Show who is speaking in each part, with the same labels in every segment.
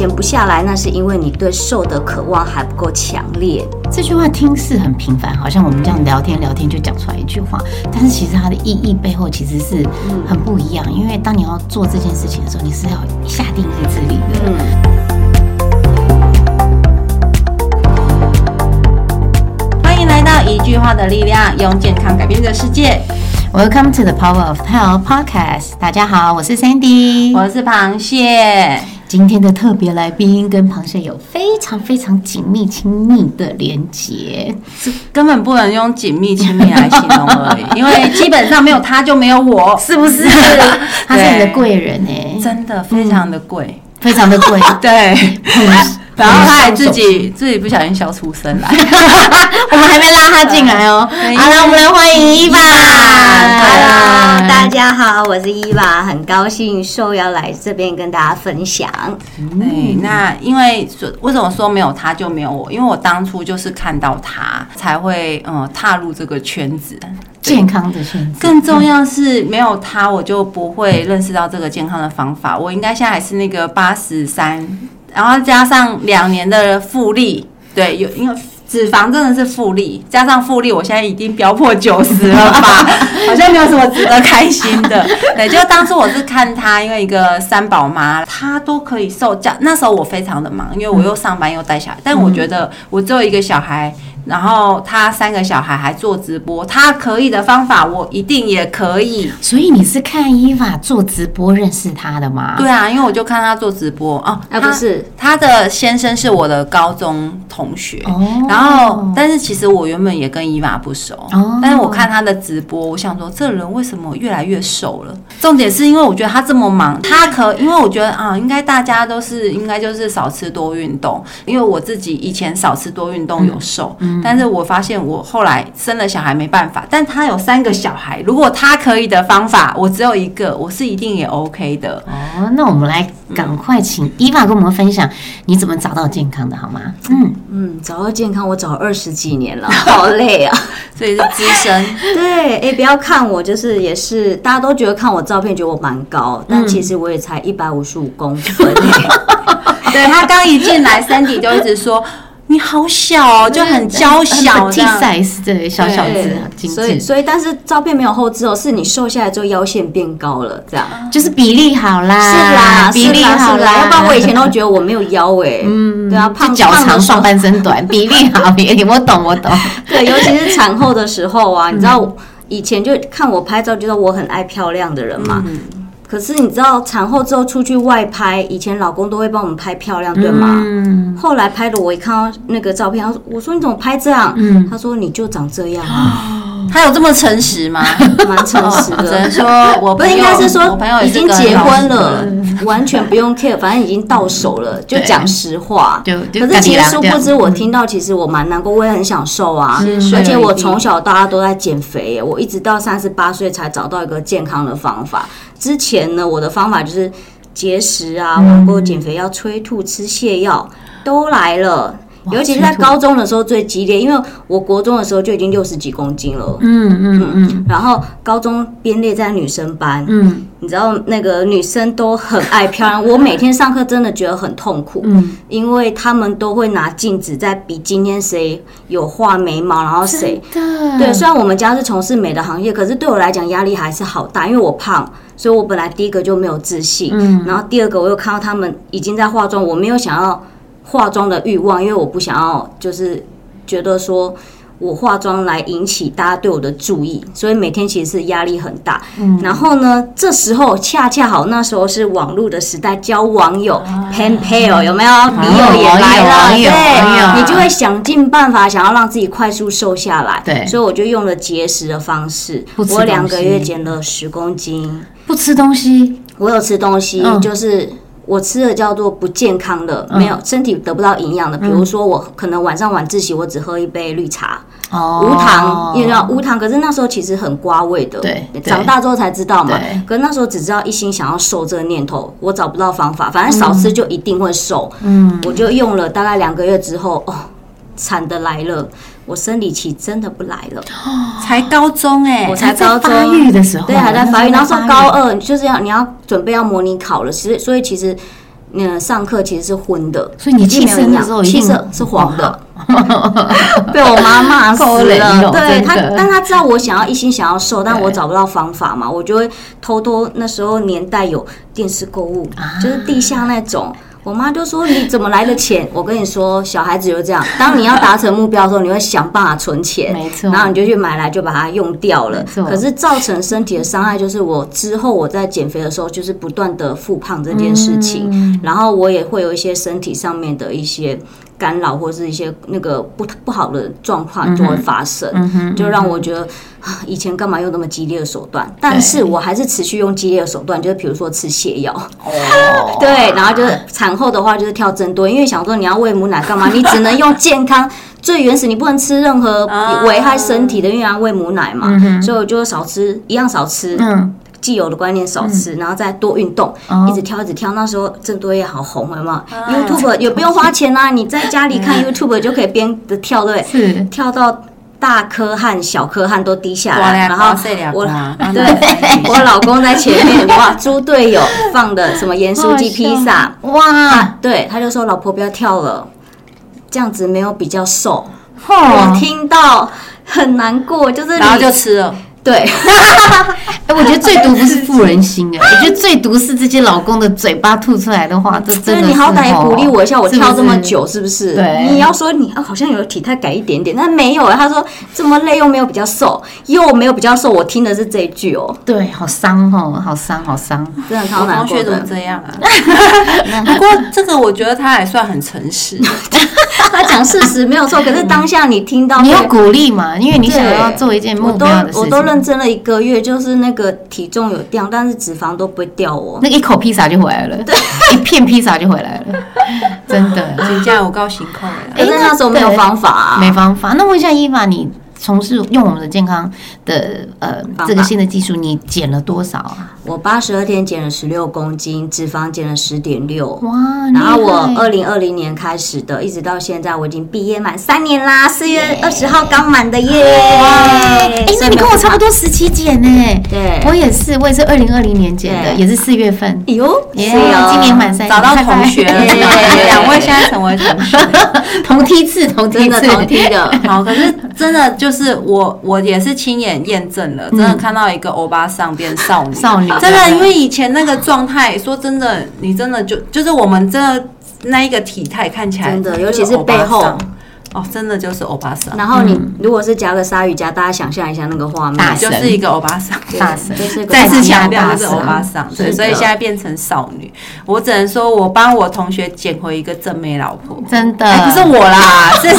Speaker 1: 减不下来，那是因为你对瘦的渴望还不够强烈。
Speaker 2: 这句话听似很平凡，好像我们这样聊天聊天就讲出来一句话，但是其实它的意义背后其实是很不一样。因为当你要做这件事情的时候，你是要下定意志力的。
Speaker 3: 欢迎来到一句话的力量，用健康改变这个世界。
Speaker 2: Welcome to the Power of Health Podcast。大家好，我是 Sandy，
Speaker 3: 我是螃蟹。
Speaker 2: 今天的特别来宾跟螃蟹有非常非常紧密亲密的连结，
Speaker 3: 根本不能用紧密亲密来形容而已，因为基本上没有他就没有我，
Speaker 2: 是不是？他是你的贵人哎、
Speaker 3: 真的非常的贵，
Speaker 2: 非常的贵。
Speaker 3: 对。然后他还自己自己不小心笑出声来，
Speaker 2: 我们还没拉他进来哦。好了，我们来欢迎伊娃。
Speaker 1: Hello，大家好，我是伊娃，很高兴受邀来这边跟大家分享。
Speaker 3: 对，那因为说为什么说没有他就没有我？因为我当初就是看到他才会嗯踏入这个圈子。
Speaker 2: 健康的圈子，
Speaker 3: 更重要是没有他，我就不会认识到这个健康的方法。我应该现在还是那个八十三，然后加上两年的复利，对，有因为脂肪真的是复利，加上复利，我现在已经飙破九十了吧，好像没有什么值得开心的。对，就当初我是看他，因为一个三宝妈，她都可以瘦，加那时候我非常的忙，因为我又上班又带小孩，但我觉得我只有一个小孩。然后他三个小孩还做直播，他可以的方法，我一定也可以。
Speaker 2: 所以你是看伊娃做直播认识他的吗？
Speaker 3: 对啊，因为我就看他做直播哦，
Speaker 1: 啊不是
Speaker 3: 他的先生是我的高中同学，
Speaker 2: 哦
Speaker 3: 然后但是其实我原本也跟伊娃不熟，
Speaker 2: 哦
Speaker 3: 但是我看他的直播，我想说这人为什么越来越瘦了？重点是因为我觉得他这么忙，他可因为我觉得啊，应该大家都是应该就是少吃多运动，因为我自己以前少吃多运动有瘦，但是我发现我后来生了小孩没办法，但他有三个小孩，如果他可以的方法，我只有一个，我是一定也 OK 的。
Speaker 2: 哦，那我们来赶快请伊娃跟我们分享你怎么找到健康的，好吗？嗯，
Speaker 1: 嗯，找到健康我找了二十几年了，好累啊。
Speaker 3: 所以是资深，
Speaker 1: 对，哎，不要看我，就是也是大家都觉得看我照片觉得我蛮高，但其实我也才一百五十五公分。
Speaker 3: 对他刚一进来，Sandy 就一直说你好小哦，就很娇小样。
Speaker 2: size 对，小小只
Speaker 1: 对，
Speaker 2: 精
Speaker 1: 所以，所以但是照片没有后置哦，是你瘦下来之后腰线变高了，这样。
Speaker 2: 就是比例好啦，
Speaker 1: 是啦，
Speaker 2: 比例好啦，
Speaker 1: 要不然我以前都觉得我没有腰哎，嗯，对啊，
Speaker 2: 就
Speaker 1: 胖
Speaker 2: 脚长，上半身短，比例好，比例我懂我懂。
Speaker 1: 对，尤其是产后的时候啊，你知道以前就看我拍照，觉得我很爱漂亮的人嘛。可是你知道产后之后出去外拍，以前老公都会帮我们拍漂亮，对吗？
Speaker 2: 嗯，
Speaker 1: 后来拍的我一看到那个照片，他说：“我说你怎么拍这样？”
Speaker 2: 嗯
Speaker 1: 他说：“你就长这样啊，
Speaker 3: 他有这么诚实吗？
Speaker 1: 蛮诚实
Speaker 3: 只能
Speaker 1: 的。”
Speaker 3: 说我
Speaker 1: 不是，
Speaker 3: 朋友
Speaker 1: 应该是
Speaker 3: 我
Speaker 1: 说已经结婚了，完全不用 care，反正已经到手了，就
Speaker 2: 对
Speaker 1: 讲实话。可是其实殊不知，我听到其实我蛮难过，我也很想瘦啊，而且我
Speaker 3: 是
Speaker 1: 从小到大都在减肥，我一直到三十八岁才找到一个健康的方法。之前呢，我的方法就是节食啊，网购减肥药、催吐、吃泻药都来了。尤其是在高中的时候最激烈，因为我国中的时候就已经六十几公斤了，
Speaker 2: 嗯嗯嗯
Speaker 1: 然后高中编列在女生班，
Speaker 2: 嗯。
Speaker 1: 你知道那个女生都很爱漂亮，我每天上课真的觉得很痛苦，
Speaker 2: 嗯，
Speaker 1: 因为他们都会拿镜子在比今天谁有画眉毛，然后谁对。虽然我们家是从事美的行业，可是对我来讲压力还是好大，因为我胖，所以我本来第一个就没有自信，
Speaker 2: 嗯
Speaker 1: 然后第二个我又看到他们已经在化妆，我没有想要化妆的欲望，因为我不想要就是觉得说。我化妆来引起大家对我的注意，所以每天其实是压力很大。
Speaker 2: 嗯
Speaker 1: 然后呢，这时候恰恰好那时候是网络的时代，交网友、pen pal 有没有？笔友也来了，对，你就会想尽办法想要让自己快速瘦下来。
Speaker 2: 对
Speaker 1: 所以我就用了节食的方式我两个月减了十公斤。
Speaker 2: 不吃东西，
Speaker 1: 我有吃东西，
Speaker 2: 嗯
Speaker 1: 就是我吃的叫做不健康的，没有身体得不到营养的。比如说我可能晚上晚自习，我只喝一杯绿茶，
Speaker 2: 哦
Speaker 1: 无糖，你知道无糖，可是那时候其实很瓜味的。
Speaker 2: 对对
Speaker 1: 长大之后才知道嘛。可是那时候只知道一心想要瘦这个念头，我找不到方法，反正少吃就一定会瘦。
Speaker 2: 嗯，
Speaker 1: 我就用了大概两个月之后，哦，惨的来了，我生理期真的不来了。
Speaker 3: 才高中哎、
Speaker 1: 我才高中
Speaker 2: 发育的时候，
Speaker 1: 对，还在发育。然后高二，就是要你要准备要模拟考了，其实所以其实嗯上课其实是昏的，
Speaker 2: 所以你气色
Speaker 1: 气色是黄的
Speaker 2: 不，
Speaker 1: 被我妈骂死了。
Speaker 2: 哦
Speaker 1: 对她但她知道我想要一心想要瘦，但
Speaker 2: 对
Speaker 1: 我找不到方法嘛，我就会偷偷那时候年代有电视购物，
Speaker 2: 啊
Speaker 1: 就是地下那种。我妈就说：“你怎么来的钱？”我跟你说，小孩子就这样。当你要达成目标的时候，你会想办法存钱，
Speaker 2: 没错
Speaker 1: 然后你就去买来，就把它用掉了。
Speaker 2: 错
Speaker 1: 可是造成身体的伤害，就是我之后我在减肥的时候，就是不断的复胖这件事情，
Speaker 2: 嗯
Speaker 1: 然后我也会有一些身体上面的一些干扰，或是一些那个不不好的状况就会发生，
Speaker 2: 嗯
Speaker 1: 就让我觉得啊，以前干嘛用那么激烈的手段？但是我还是持续用激烈的手段，就是比如说吃泻药，
Speaker 2: 哦，
Speaker 1: 对，然后就是产后的话就是跳针多，因为想说你要喂母奶干嘛？你只能用健康 最原始，你不能吃任何危害身体的，因为要喂母奶嘛，所以我就少吃，一样少吃。
Speaker 2: 嗯，
Speaker 1: 既有的观念少吃，然后再多运动，
Speaker 2: 哦
Speaker 1: 一直跳一直跳。那时候郑多燕好红，有没有？YouTube 也不用花钱啊，你在家里看 YouTube 就可以边的跳，对不对？
Speaker 2: 是
Speaker 1: 跳到大颗汗、小颗汗都滴下来，然后我 对我老公在前面，哇，猪队友放的什么盐酥鸡、披萨，
Speaker 2: 哇，
Speaker 1: 对，他就说老婆不要跳了，这样子没有比较瘦。我
Speaker 2: 哦，
Speaker 1: 听到很难过，就是
Speaker 3: 然后就吃了。
Speaker 1: 对，
Speaker 2: 哎，我觉得最毒不是妇人心哎，我觉得最毒是这些老公的嘴巴吐出来的话，这真的
Speaker 1: 是你好歹也
Speaker 2: 哦
Speaker 1: 鼓励我一下，我跳这么
Speaker 2: 是
Speaker 1: 久，是不是？
Speaker 2: 对
Speaker 1: 你要说你啊，好像有体态改一点点，但没有啊。他说这么累又没有比较瘦，又没有比较瘦，我听的是这一句哦，
Speaker 2: 对，好伤哦，好伤，好伤。
Speaker 1: 真的超难过
Speaker 3: 同学怎么。这样啊？不过这个我觉得他还算很诚实，
Speaker 1: 他讲事实没有错，可是当下你听到
Speaker 2: 你要鼓励嘛，因为你想要做一件目
Speaker 1: 我都
Speaker 2: 标的事情。
Speaker 1: 认真了一个月，就是那个体重有掉，但是脂肪都不会掉哦。
Speaker 2: 那一口披萨就回来了，一片披萨就回来了，真的。
Speaker 3: 请假我高兴扣了。
Speaker 1: 可是那时候没有方法啊，
Speaker 2: 没方法。那问一下伊凡，你从事用我们的健康的呃
Speaker 1: 法
Speaker 2: 这个新的技术，你减了多少啊？
Speaker 1: 我八十二天减了十六公斤，脂肪减了十点六。
Speaker 2: 哇！
Speaker 1: 然后我二零二零年开始的，一直到现在，我已经毕业满三年啦，四月二十号刚满的耶！
Speaker 2: 哎，那你跟我差不
Speaker 1: 多。
Speaker 2: 多时期减呢？
Speaker 1: 对
Speaker 2: 我也是，我也是二零二零年减的，也是四月份。
Speaker 1: 哎呦，
Speaker 2: 耶今年满三，
Speaker 3: 找到同学了，
Speaker 1: 耶
Speaker 3: 两位现在成为同学。
Speaker 2: 同梯次，同梯次，
Speaker 1: 真的同梯的，
Speaker 3: 好，可是真的就是我，我也是亲眼验证了，真的看到一个欧巴桑变少女，
Speaker 2: 少女
Speaker 3: 真的，因为以前那个状态，说真的，你真的就就是我们真的那一个体态看起来，
Speaker 1: 真的尤其是背后
Speaker 3: 桑哦，真的就是欧巴桑，
Speaker 1: 然后你如果是夹个鲨鱼夹，大家想象一下那个画面，
Speaker 2: 大
Speaker 3: 就是一个欧巴桑。
Speaker 2: 大神。
Speaker 1: 就是
Speaker 3: 再次强调就是欧巴桑，对，所以现在变成少女。我只能说，我帮我同学捡回一个正妹老婆。
Speaker 2: 真的。
Speaker 3: 哎，不是我啦，这 是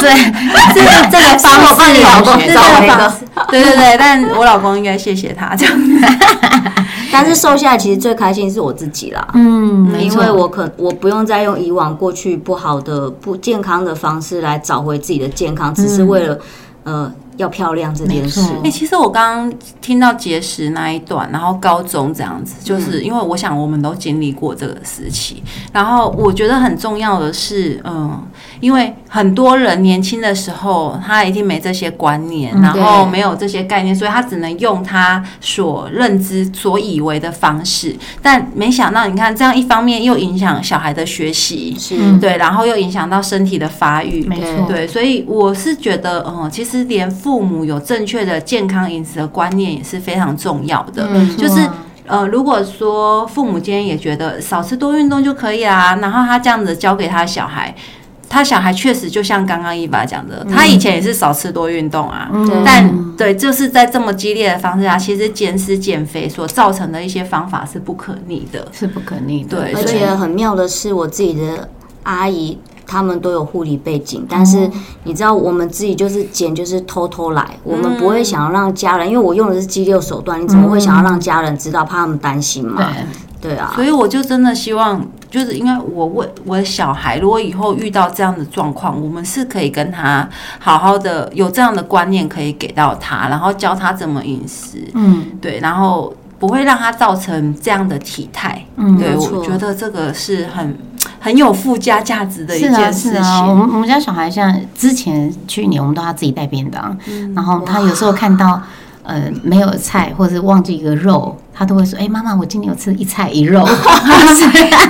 Speaker 3: 这是这个方式，
Speaker 1: 我帮你老公。找一个
Speaker 3: 对对对，但我老公应该谢谢他这样。
Speaker 1: 但是瘦下来其实最开心是我自己啦。
Speaker 2: 嗯，没错。
Speaker 1: 因为我可我不用再用以往过去不好的不健康的方式来找回自己的健康，只是为了、呃要漂亮这件事。
Speaker 3: 哎、其实我刚刚听到节食那一段，然后高中这样子，就是因为我想我们都经历过这个时期，然后我觉得很重要的是，嗯，因为很多人年轻的时候他一定没这些观念，然后没有这些概念，所以他只能用他所认知、所以为的方式，但没想到，你看这样一方面又影响小孩的学习，
Speaker 1: 是，
Speaker 3: 对，然后又影响到身体的发育，
Speaker 2: 没错，
Speaker 3: 对，所以我是觉得，嗯，其实连父母有正确的健康饮食的观念也是非常重要的。
Speaker 2: 嗯
Speaker 3: 就是呃，如果说父母今天也觉得少吃多运动就可以啦，然后他这样子教给他小孩，他小孩确实就像刚刚伊娃讲的，他以前也是少吃多运动啊。
Speaker 1: 对
Speaker 3: 但对，就是在这么激烈的方式下，其实减食减肥所造成的一些方法是不可逆的。
Speaker 2: 是不可逆的，
Speaker 3: 对
Speaker 1: 而且很妙的是，我自己的阿姨他们都有护理背景，但是你知道，我们自己就是捡，就是偷偷来，我们不会想要让家人，因为我用的是激烈手段，你怎么会想要让家人知道，怕他们担心嘛？
Speaker 2: 对，
Speaker 1: 对啊。
Speaker 3: 所，以我就真的希望，就是因为我为我的小孩，如果以后遇到这样的状况，我们是可以跟他好好的有这样的观念可以给到他，然后教他怎么饮食，
Speaker 2: 嗯。
Speaker 3: 对，然后不会让他造成这样的体态。
Speaker 2: 嗯
Speaker 3: 对，我觉得这个是很很有附加价值的一件事情。
Speaker 2: 是啊，我们我们家小孩像之前去年我们都他自己带便当，然后他有时候看到呃没有菜或者是忘记一个肉，他都会说：“哎、妈妈，我今天有吃一菜一肉。”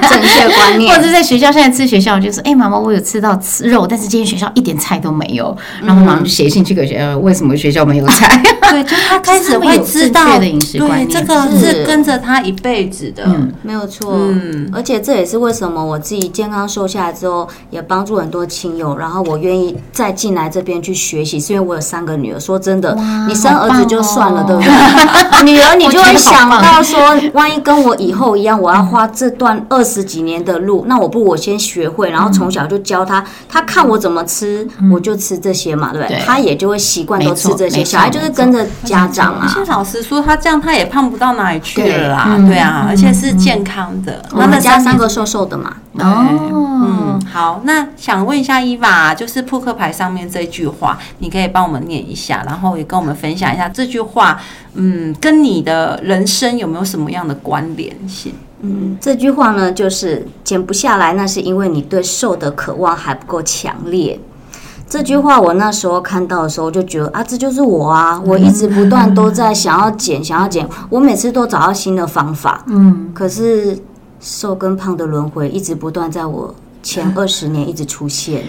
Speaker 1: 正确观念
Speaker 2: 或者在学校现在吃学校就说：“哎、妈妈，我有吃到吃肉，但是今天学校一点菜都没有。”然后马上就写信去给学校，为什么学校没有菜？
Speaker 3: 对，就他开始会知道对，
Speaker 2: 念
Speaker 3: 这个
Speaker 1: 是
Speaker 3: 是跟着他一辈子的。
Speaker 2: 嗯
Speaker 1: 没有错，
Speaker 3: 嗯
Speaker 1: 而且这也是为什么我自己健康瘦下来之后，也帮助很多亲友，然后我愿意再进来这边去学习，是因为我有三个女儿。说真的，你生儿子就算了，
Speaker 2: 好
Speaker 1: 对不对？女儿你就会想
Speaker 2: 我觉得好
Speaker 1: 到说，万一跟我以后一样，我要花这段二十几年的路，那我不如我先学会，然后从小就教他，他看我怎么吃，我就吃这些嘛，对不对？他也就会习惯都吃这些。小孩就是跟着家长啊。
Speaker 3: 而且老实说，他这样他也胖不到哪里去了啦，
Speaker 2: 对
Speaker 3: 对啊，而且是健康的。
Speaker 1: 我们家三个瘦瘦的嘛，
Speaker 2: 哦
Speaker 3: 嗯，，好，那想问一下伊娃，就是扑克牌上面这句话，你可以帮我们念一下，然后也跟我们分享一下这句话，嗯，跟你的人生有没有什么样的关联性？
Speaker 1: 嗯，这句话呢，就是减不下来，那是因为你对瘦的渴望还不够强烈。这句话我那时候看到的时候，就觉得啊，这就是我啊！我一直不断都在想要减，想要减，我每次都找到新的方法，
Speaker 2: 嗯，
Speaker 1: 可是瘦跟胖的轮回一直不断在我前二十年一直出现。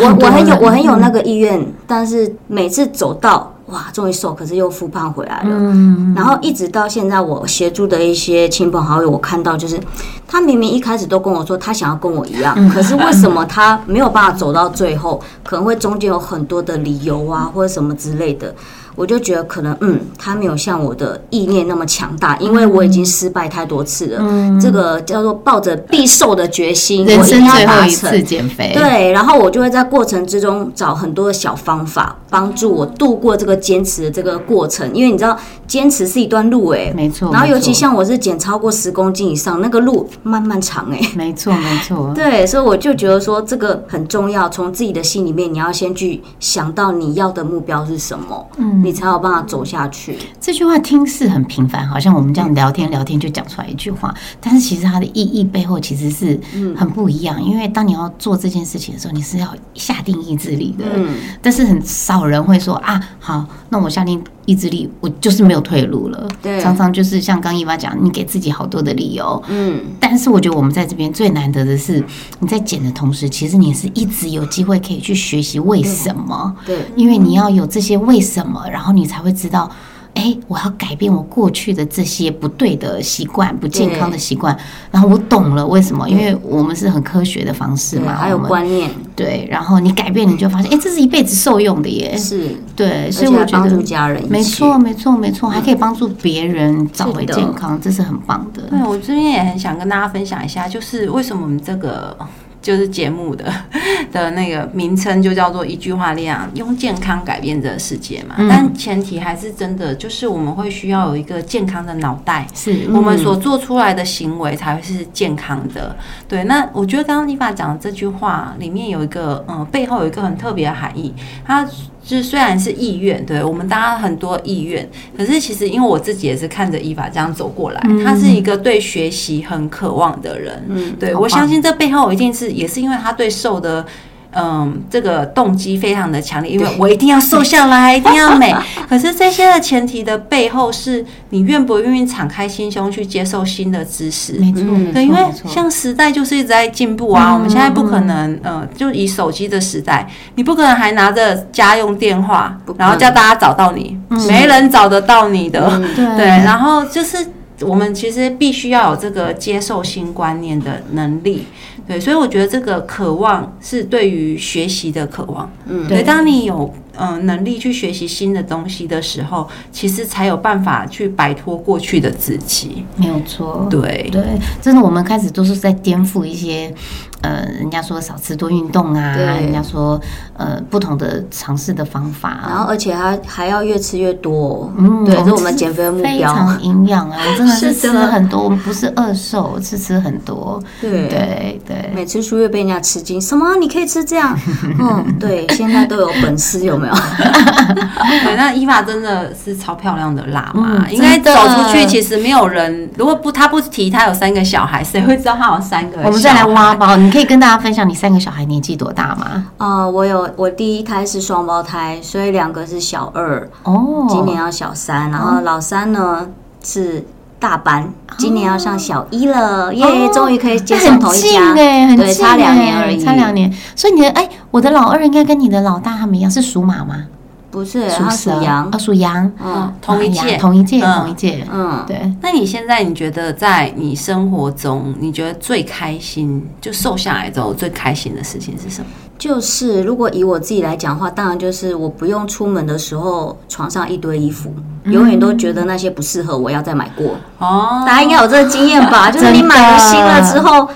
Speaker 1: 我我很有我很有那个意愿，但是每次走到哇，终于瘦，可是又复胖回来了。
Speaker 2: 嗯，
Speaker 1: 然后一直到现在，我协助的一些亲朋好友，我看到就是他明明一开始都跟我说他想要跟我一样，可是为什么他没有办法走到最后？可能会中间有很多的理由啊，或者什么之类的。我就觉得可能嗯，他没有像我的意念那么强大，因为我已经失败太多次了。嗯这个叫做抱着必瘦的决心，
Speaker 2: 人生
Speaker 1: 我一定要
Speaker 2: 最后一次。减肥，
Speaker 1: 对，然后我就会在过程之中找很多的小方法，帮助我度过这个坚持的这个过程。因为你知道，坚持是一段路哎，
Speaker 2: 没错
Speaker 1: 然后尤其像我是减超过十公斤以上，那个路漫漫长哎。
Speaker 2: 没错没错，
Speaker 1: 对，所以我就觉得说这个很重要，从自己的心里面，你要先去想到你要的目标是什么，嗯，你才有办法走下去。
Speaker 2: 这句话听似很平凡，好像我们这样聊天聊天就讲出来一句话，但是其实它的意义背后其实是很不一样。因为当你要做这件事情的时候，你是要下定意志力的。
Speaker 1: 嗯，
Speaker 2: 但是很少人会说啊，好，那我下定意志力，我就是没有退路了。
Speaker 1: 对
Speaker 2: 常常就是像刚伊娃讲，你给自己好多的理由。
Speaker 1: 嗯，
Speaker 2: 但是我觉得我们在这边最难得的是，你在减的同时，其实你是一直有机会可以去学习为什么。
Speaker 1: 对，
Speaker 2: 因为你要有这些为什么，然后你才会知道，哎，我要改变我过去的这些不对的习惯、不健康的习惯，然后我懂了为什么，因为我们是很科学的方式，嘛，
Speaker 1: 还有
Speaker 2: 我们
Speaker 1: 观念。
Speaker 2: 对，然后你改变，你就发现，哎，这是一辈子受用的耶，
Speaker 1: 是，
Speaker 2: 对，所以我觉得
Speaker 1: 帮助家人，
Speaker 2: 没错，没错，没错，还可以帮助别人找回健康，这是很棒的。
Speaker 3: 对我这边也很想跟大家分享一下，就是为什么我们这个就是节目的 的那个名称就叫做一句话力量，用健康改变这个世界嘛。
Speaker 2: 嗯
Speaker 3: 但前提还是真的，就是我们会需要有一个健康的脑袋。
Speaker 2: 是，
Speaker 3: 我们所做出来的行为才会是健康的，对。那我觉得刚刚丽法讲的这句话里面有一个，嗯、背后有一个很特别的含义。它就是虽然是意愿，对我们大家很多意愿，可是其实因为我自己也是看着伊法这样走过来，他是一个对学习很渴望的人，
Speaker 1: 嗯，
Speaker 3: 对我相信这背后一定是也是因为他对瘦的。嗯，这个动机非常的强烈，因为我一定要瘦下来，一定要美。可是这些的前提的背后，是你愿不愿意敞开心胸去接受新的知识。
Speaker 2: 没错，
Speaker 3: 对，因为像时代就是一直在进步啊，我们现在不可能，呃，就以手机的时代，你不可能还拿着家用电话然后叫大家找到你，没人找得到你的。
Speaker 1: 嗯
Speaker 2: 对
Speaker 3: 对，然后就是我们其实必须要有这个接受新观念的能力。对，所以我觉得这个渴望是对于学习的渴望。
Speaker 1: 嗯
Speaker 3: 对，当你有嗯、呃能力去学习新的东西的时候，其实才有办法去摆脱过去的自己。
Speaker 2: 没有错。
Speaker 3: 对，
Speaker 2: 对，真的，我们开始都是在颠覆一些，呃，人家说少吃多运动啊，
Speaker 1: 对
Speaker 2: 人家说呃不同的尝试的方法啊，
Speaker 1: 然后而且还还要越吃越多，
Speaker 2: 嗯
Speaker 1: 对，这是我们减肥的目标
Speaker 2: 非
Speaker 1: 标。
Speaker 2: 常营养啊，我真的 是吃
Speaker 1: 是的
Speaker 2: 很多，我们不是饿瘦，是吃很多，
Speaker 1: 对
Speaker 2: 对对。
Speaker 1: 每次出月被人家吃惊，什么你可以吃这样？嗯，对，现在都有本事，有没有？
Speaker 3: 对，那伊娃真的是超漂亮的辣妈，
Speaker 2: 嗯
Speaker 3: 应该走出去，其实没有人，如果不她不提她有三个小孩，谁会知道她有三个？
Speaker 2: 我们再来挖。包，你可以跟大家分享你三个小孩年纪多大吗？
Speaker 1: 呃，我有我第一胎是双胞胎，所以两个是小二，
Speaker 2: 哦，
Speaker 1: 今年要小三，然后老三呢是大班，今年要上小一了，耶
Speaker 2: 哦，
Speaker 1: 终于可以接上同一家，
Speaker 2: 近哎，很
Speaker 1: 对，
Speaker 2: 近
Speaker 1: 差两
Speaker 2: 哎
Speaker 1: 年而已，
Speaker 2: 差两年。所以你的哎，我的老二应该跟你的老大他们一样是属马吗？
Speaker 1: 不是，他属
Speaker 2: 蛇。
Speaker 1: 羊。
Speaker 2: 哦，，属羊，
Speaker 1: 嗯。
Speaker 3: 同一届。
Speaker 2: 同一届，
Speaker 3: 嗯。
Speaker 2: 同一届。
Speaker 1: 嗯，
Speaker 2: 对，
Speaker 3: 那你现在你觉得在你生活中，你觉得最开心，就瘦下来之后最开心的事情是什么？
Speaker 1: 就是如果以我自己来讲的话，当然就是我不用出门的时候，床上一堆衣服，永远都觉得那些不适合我，要再买过。
Speaker 3: 哦，
Speaker 1: 大家应该有这个经验吧？就是你买了新了之后，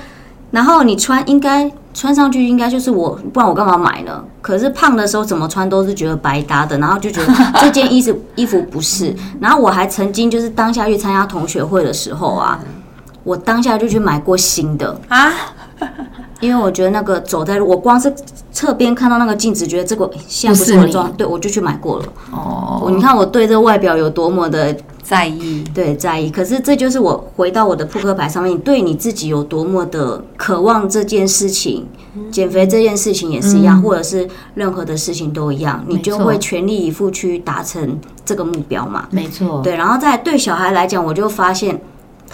Speaker 1: 然后你穿应该穿上去应该就是我，不然我干嘛买呢？可是胖的时候怎么穿都是觉得白搭的，然后就觉得这件衣服衣服不是。然后我还曾经就是当下去参加同学会的时候啊，我当下就去买过新的，
Speaker 3: 啊，
Speaker 1: 因为我觉得那个走在路，我光是侧边看到那个镜子，觉得这个现在不是我的妆，对我就去买过了。
Speaker 2: 哦，
Speaker 1: 你看我对这外表有多么的
Speaker 3: 在意，
Speaker 1: 对在意，可是这就是我回到我的扑克牌上面，对你自己有多么的渴望这件事情，减肥这件事情也是一样，或者是任何的事情都一样，你就会全力以赴去达成这个目标嘛。
Speaker 2: 没错，
Speaker 1: 对，然后再对小孩来讲，我就发现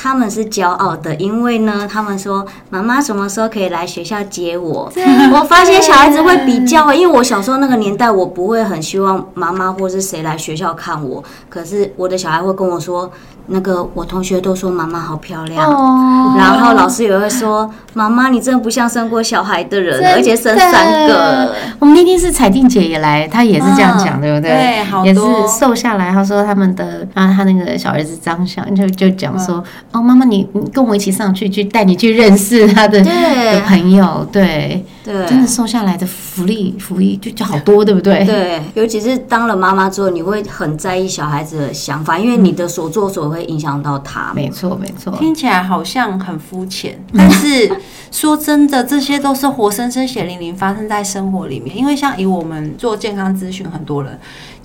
Speaker 1: 他们是骄傲的，因为呢，他们说妈妈什么时候可以来学校接我？我发现小孩子会比较，因为我小时候那个年代，我不会很希望妈妈或是谁来学校看我，可是我的小孩会跟我说，那个我同学都说妈妈好漂亮。
Speaker 2: 哦，
Speaker 1: 然后老师也会说：“妈妈，你真的不像生过小孩的人，
Speaker 2: 的
Speaker 1: 而且生三个。
Speaker 2: 我们那天是彩定姐也来，她也是这样讲，
Speaker 3: 嗯
Speaker 2: 对不对？
Speaker 3: 对好
Speaker 2: 也是
Speaker 3: 多
Speaker 2: 瘦下来。她说他们的，然后她那个小儿子张翔就就讲说，
Speaker 3: 嗯
Speaker 2: 哦，妈妈你你跟我一起上去，去带你去认识他的
Speaker 1: 对
Speaker 2: 的朋友，对，”
Speaker 1: 对，
Speaker 2: 真的瘦下来的福利福利就就好多，对不对？
Speaker 1: 对，尤其是当了妈妈之后，你会很在意小孩子的想法，因为你的所作所为会影响到他。
Speaker 2: 没错没错，
Speaker 3: 听起来好像很肤浅，但是 说真的，这些都是活生生血淋淋发生在生活里面。因为像以我们做健康咨询，很多人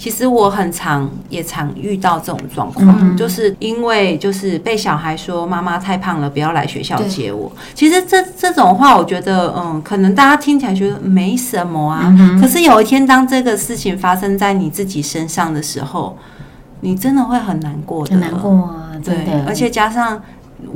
Speaker 3: 其实我很常也常遇到这种状况，就是因为就是被小孩说妈妈太胖了，不要来学校接我。其实这这种话，我觉得嗯，可能大家听起来觉得没什么啊，可是有一天当这个事情发生在你自己身上的时候，你真的会很难过的，
Speaker 2: 很难过啊，真
Speaker 3: 对
Speaker 2: 的，，
Speaker 3: 而且加上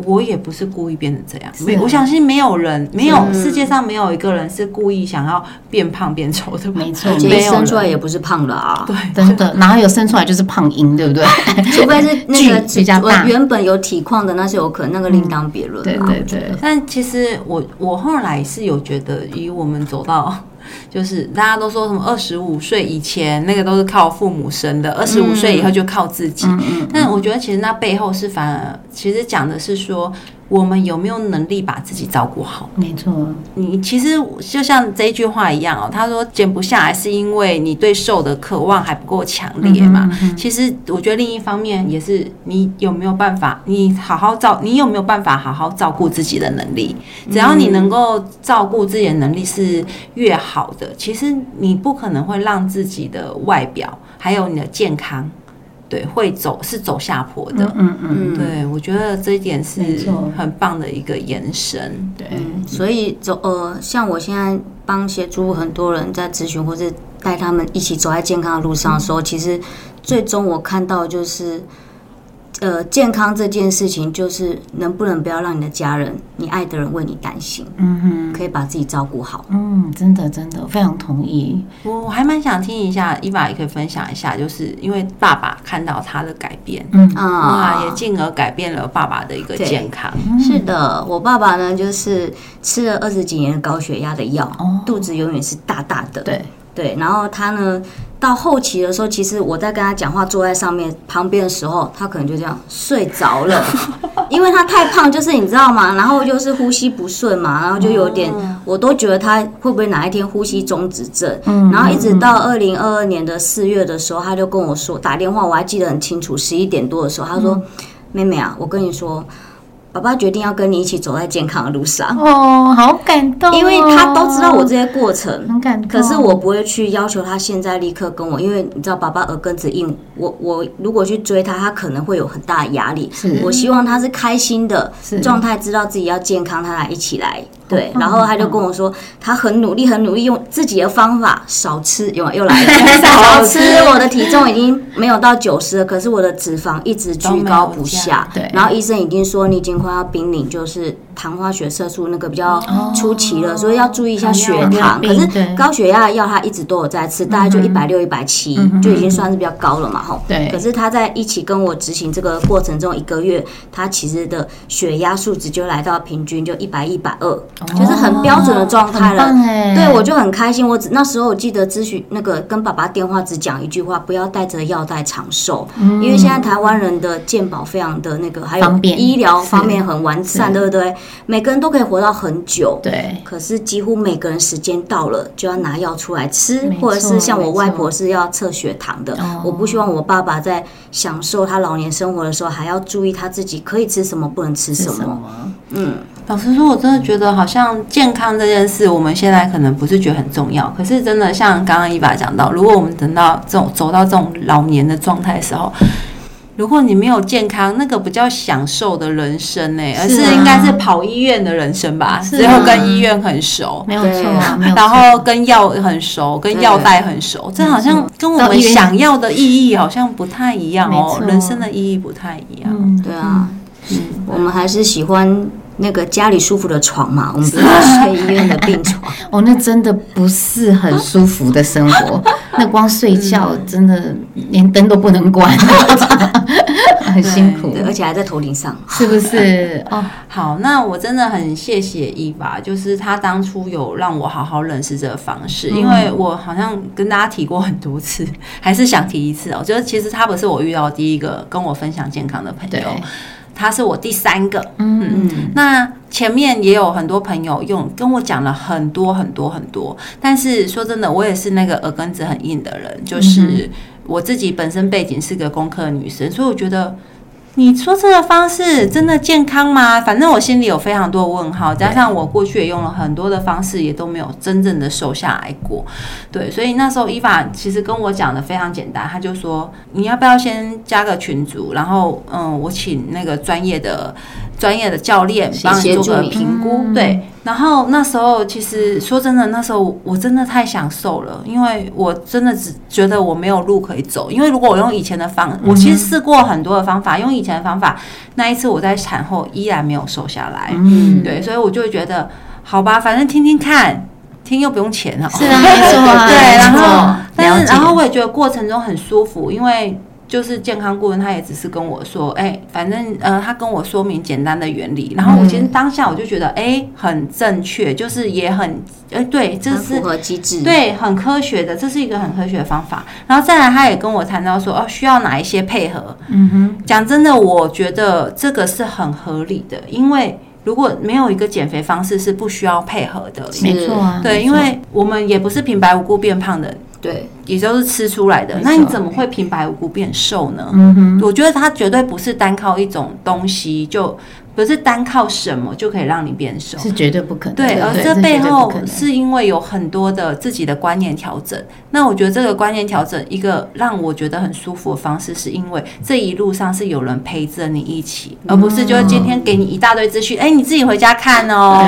Speaker 3: 我也不是故意变成这样，我相信没有人，没有世界上没有一个人是故意想要变胖变丑的吧，
Speaker 2: 没错
Speaker 3: 没有
Speaker 1: 生出来也不是胖的啊，
Speaker 3: 对，
Speaker 2: 真的，哪有生出来就是胖音，对不对？
Speaker 1: 除非是那个
Speaker 2: 比较
Speaker 1: 原本有体况的，那是有可能，那个另当别论、啊。
Speaker 2: 对对对，
Speaker 3: 但其实我我后来是有觉得，以我们走到。就是大家都说什么二十五岁以前那个都是靠父母生的，二十五岁以后就靠自己。但我觉得其实那背后是反而其实讲的是说，我们有没有能力把自己照顾好。
Speaker 2: 没错，
Speaker 3: 你其实就像这一句话一样哦，他说减不下来是因为你对瘦的渴望还不够强烈嘛。其实我觉得另一方面也是你有没有办法，你好好照，你有没有办法好好照顾自己的能力？只要你能够照顾自己的能力是越好的，其实你不可能会让自己的外表还有你的健康。对，会走是走下坡的，
Speaker 2: 嗯嗯，
Speaker 1: 嗯，
Speaker 3: 对我觉得这一点是很棒的一个延伸。
Speaker 2: 对，
Speaker 1: 所以走呃，像我现在帮协助很多人在咨询，或是带他们一起走在健康的路上的时候，其实最终我看到的就是。呃，健康这件事情，就是能不能不要让你的家人、你爱的人为你担心，
Speaker 2: 嗯哼，
Speaker 1: 可以把自己照顾好。
Speaker 2: 嗯，真的真的非常同意。
Speaker 3: 我我还蛮想听一下，伊娃也可以分享一下，就是因为爸爸看到他的改变，
Speaker 2: 嗯
Speaker 3: 哇，
Speaker 1: 啊，
Speaker 3: 也进而改变了爸爸的一个健康。
Speaker 1: 是的，我爸爸呢，就是吃了二十几年高血压的药，
Speaker 2: 哦
Speaker 1: 肚子永远是大大的。
Speaker 2: 对，
Speaker 1: 对，然后他呢，到后期的时候，其实我在跟他讲话，坐在上面旁边的时候，他可能就这样睡着了，因为他太胖，就是你知道吗？然后就是呼吸不顺嘛，然后就有点，我都觉得他会不会哪一天呼吸中止症。
Speaker 2: 嗯
Speaker 1: 然后一直到二零二二年的四月的时候，他就跟我说打电话，我还记得很清楚，十一点多的时候，他说：“妹妹啊，我跟你说。”爸爸决定要跟你一起走在健康的路上，
Speaker 2: 哦，好感动哦，
Speaker 1: 因为他都知道我这些过程，
Speaker 2: 很感动，
Speaker 1: 可是我不会去要求他现在立刻跟我，因为你知道爸爸耳根子硬，我我如果去追他，他可能会有很大的压力。
Speaker 2: 是。
Speaker 1: 我希望他是开心的状态，知道自己要健康，他来一起来对，然后他就跟我说，他很努力，很努力，用自己的方法少吃，又又来了，少吃。我的体重已经没有到九十了，可是我的脂肪一直居高不下。
Speaker 2: 对，
Speaker 1: 然后医生已经说你已经快要濒临，就是糖化血色素那个比较出奇了，所以要注意一下血糖。可是高血压的药他一直都有在吃，大概就一百六、一百七，就已经算是比较高了嘛，吼。
Speaker 2: 对。
Speaker 1: 可是他在一起跟我执行这个过程中，一个月他其实的血压数值就来到平均就一百一百二，就是很标准的状态了。对，我就很开心。我只那时候我记得咨询那个跟爸爸电话只讲一句话：不要带着药袋长寿，因为现在台湾人的健保非常的那个，还有医疗方面很完善，对不对？每个人都可以活到很久。
Speaker 2: 对。
Speaker 1: 可是几乎每个人时间到了就要拿药出来吃，或者是像我外婆是要测血糖的。我不希望我爸爸在享受他老年生活的时候，还要注意他自己可以吃什么，不能吃什么。
Speaker 3: 嗯。老实说，我真的觉得好像健康这件事，我们现在可能不是觉得很重要。可是真的像刚刚一把讲到，如果我们等到这种走到这种老年的状态的时候，如果你没有健康，那个不叫享受的人生呢，而是应该是跑医院的人生吧。最后跟医院很熟，
Speaker 2: 没有错，
Speaker 3: 然后跟药很熟，跟药袋很熟，这好像跟我们想要的意义好像不太一样哦。人生的意义不太一样。
Speaker 1: 对啊，嗯，我们还是喜欢。那个家里舒服的床嘛，我们不要睡医院的病床。
Speaker 2: 哦，那真的不是很舒服的生活。那光睡觉真的连灯都不能关，很辛苦，
Speaker 1: 而且还在头顶上，
Speaker 2: 是不是？哦，
Speaker 3: 好，那我真的很谢谢伊娃，就是他当初有让我好好认识这个方式，因为我好像跟大家提过很多次，还是想提一次哦。就是其实他不是我遇到第一个跟我分享健康的朋友。他是我第三个，嗯。嗯，那前面也有很多朋友用跟我讲了很多很多很多，但是说真的，我也是那个耳根子很硬的人，就是我自己本身背景是个工科女生，所以我觉得。你说这个方式真的健康吗？反正我心里有非常多问号，加上我过去也用了很多的方式，也都没有真正的瘦下来过。对，所以那时候伊法其实跟我讲的非常简单，他就说你要不要先加个群组，然后嗯，我请那个专业的。专业的教练帮你做个评估，对。然后那时候其实说真的，那时候我真的太享受了，因为我真的只觉得我没有路可以走。因为如果我用以前的方，我其实试过很多的方法，用以前的方法，那一次我在产后依然没有瘦下来。嗯，对，所以我就会觉得，好吧，反正听听看，听又不用钱
Speaker 2: 啊。是啊，没错。
Speaker 3: 对，然后但是然后我也觉得过程中很舒服，因为。就是健康顾问，他也只是跟我说，哎，反正呃，他跟我说明简单的原理，然后我其实当下我就觉得，哎，很正确，就是也很，哎，对，这是
Speaker 1: 符合机制，
Speaker 3: 对，很科学的，这是一个很科学的方法。然后再来，他也跟我谈到说，哦，需要哪一些配合？嗯哼，讲真的，我觉得这个是很合理的，因为如果没有一个减肥方式是不需要配合的，
Speaker 2: 没错啊，
Speaker 3: 对，因为我们也不是平白无故变胖的。
Speaker 1: 对，
Speaker 3: 也就是吃出来的。那你怎么会平白无故变瘦呢？嗯哼，我觉得它绝对不是单靠一种东西就。不是单靠什么就可以让你变瘦，
Speaker 2: 是绝对不可能。
Speaker 3: 对，而这背后是因为有很多的自己的观念调整。那我觉得这个观念调整，一个让我觉得很舒服的方式，是因为这一路上是有人陪着你一起，而不是就是今天给你一大堆资讯，哎，你自己回家看哦。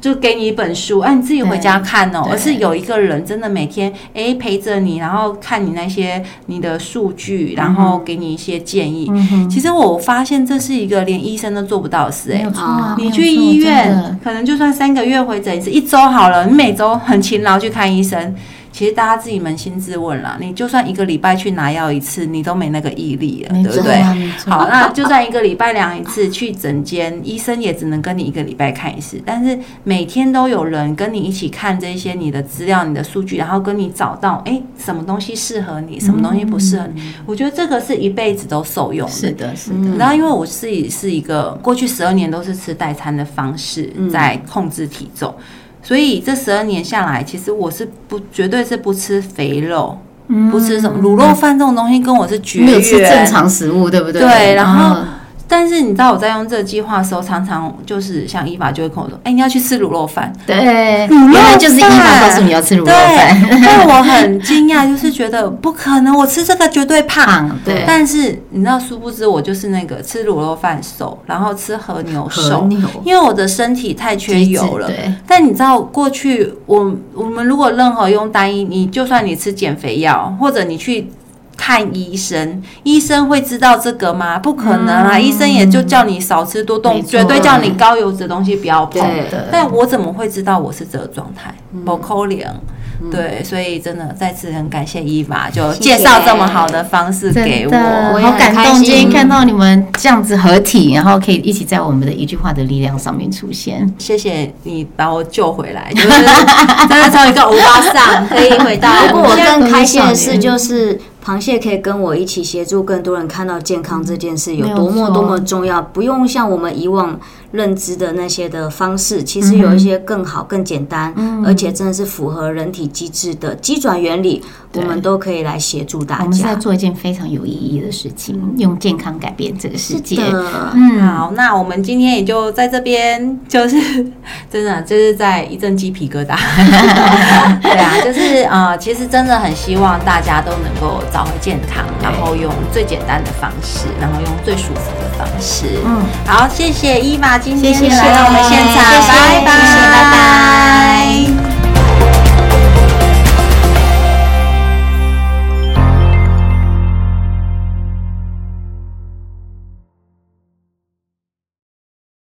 Speaker 3: 就给你一本书，哎，你自己回家看哦。而是有一个人真的每天哎陪着你，然后看你那些你的数据，然后给你一些建议。其实我发现这是一个连医生都做。不到事哎，你去医院可能就算三个月回诊一次，一周好了，你每周很勤劳去看医生。其实大家自己扪心自问啦，你就算一个礼拜去拿药一次，你都没那个毅力了，对不对？好，那就算一个礼拜量一次去诊间，医生也只能跟你一个礼拜看一次。但是每天都有人跟你一起看这些你的资料、你的数据，然后跟你找到哎什么东西适合你，什么东西不适合你。我觉得这个是一辈子都受用的。
Speaker 2: 是的，是的。
Speaker 3: 然后因为我自己是一个过去十二年都是吃代餐的方式在控制体重。所以这十二年下来，其实我是不绝对是不吃肥肉，不吃什么卤肉饭这种东西，跟我是绝缘。
Speaker 2: 没有吃正常食物，对不对？
Speaker 3: 对，然后但是你知道我在用这个计划的时候，常常就是像伊娃就会跟我说：“哎、你要去吃卤肉饭。”
Speaker 2: 对，
Speaker 3: 卤肉
Speaker 2: 原来就是伊
Speaker 3: 饭
Speaker 2: 娃告诉你要吃卤肉
Speaker 3: 对，
Speaker 2: 饭，
Speaker 3: 但我很惊讶，就是觉得不可能，我吃这个绝对胖。
Speaker 2: 胖对，
Speaker 3: 但是你知道，殊不知我就是那个吃卤肉饭瘦，然后吃和牛瘦，
Speaker 1: 牛。
Speaker 3: 因为我的身体太缺油了。
Speaker 2: 对，
Speaker 3: 但你知道，过去我我们如果任何用单一，你就算你吃减肥药，或者你去看医生，医生会知道这个吗？不可能啊！医生也就叫你少吃多动，绝对叫你高油脂的东西不要碰。但我怎么会知道我是这个状态？不可能。对，所以真的再次很感谢伊娃，就介绍这么好的方式给我。
Speaker 1: 我
Speaker 2: 好感动。今天看到你们这样子合体，然后可以一起在我们的一句话的力量上面出现。
Speaker 3: 谢谢你把我救回来，就是 真的从一个欧巴桑可以回到。
Speaker 1: 不过我更开心的
Speaker 2: 现在
Speaker 1: 是，就是螃蟹可以跟我一起协助更多人看到健康这件事有多么多么重要，不用像我们以往认知的那些的方式，其实有一些更好、更简单，而且真的是符合人体机制的机转原理，我们都可以来协助大家
Speaker 2: 我们是在
Speaker 1: 家。
Speaker 2: 做一件非常有意义的事情，用健康改变这个世界。嗯，
Speaker 3: 好，那我们今天也就在这边，就是 真的就是在一阵鸡皮疙瘩。对啊，就是呃，其实真的很希望大家都能够找回健康，然后用最简单的方式，然后用最舒服的方式。
Speaker 2: 嗯，
Speaker 3: 好，谢谢伊娃今天
Speaker 2: 谢谢
Speaker 3: 来到我们现场，